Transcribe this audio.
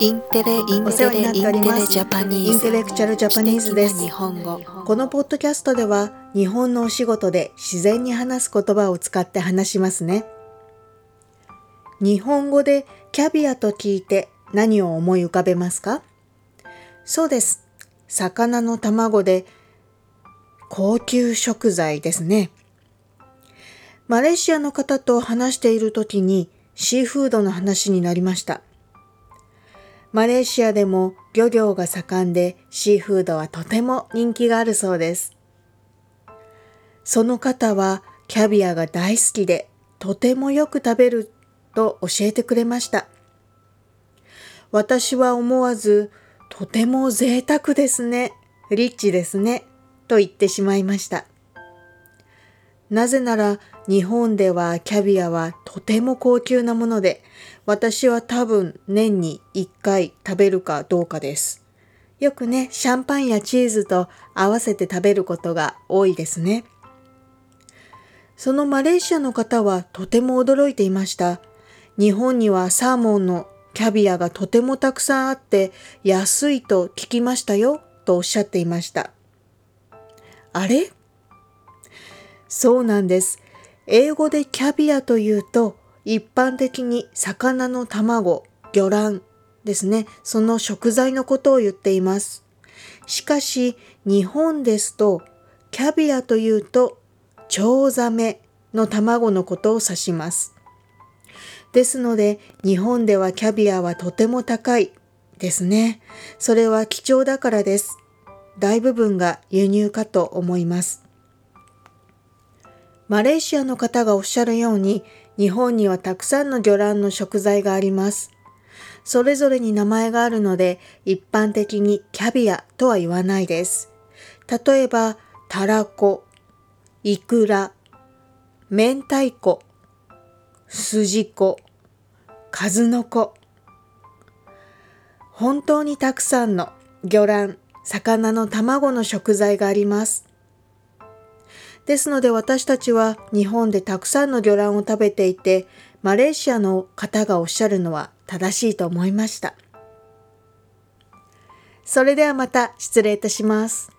Intelle Intelle Intelle Japanese。 Intellectual Japanese です。日本語。このポッドキャストでは日本のお仕事で自然に話す言葉を使って話しますね。日本語でキャビアと聞いて何を思い浮かべますか？そうです。魚の卵で高級食材ですね。マレーシアの方と話している時にシーフードの話になりましたマレーシアでも漁業が盛んでシーフードはとても人気があるそうです。その方はキャビアが大好きでとてもよく食べると教えてくれました。私は思わずとても贅沢ですね、リッチですね、と言ってしまいました。なぜなら日本ではキャビアはとても高級なもので私は多分年に1回食べるかどうかです。よくね、シャンパンやチーズと合わせて食べることが多いですね。そのマレーシアの方はとても驚いていました。日本にはサーモンのキャビアがとてもたくさんあって安いと聞きましたよとおっしゃっていました。あれ？そうなんです。英語でキャビアというと一般的に魚の卵、魚卵ですね。その食材のことを言っています。しかし日本ですとキャビアというとチョウザメの卵のことを指します。ですので日本ではキャビアはとても高いですね。それは貴重だからです。大部分が輸入かと思います。マレーシアの方がおっしゃるように、日本にはたくさんの魚卵の食材があります。それぞれに名前があるので、一般的にキャビアとは言わないです。例えば、たらこ、いくら、明太子、すじこ、数の子。本当にたくさんの魚卵、魚の卵の食材があります。ですので私たちは日本でたくさんの魚卵を食べていて、マレーシアの方がおっしゃるのは正しいと思いました。それではまた失礼いたします。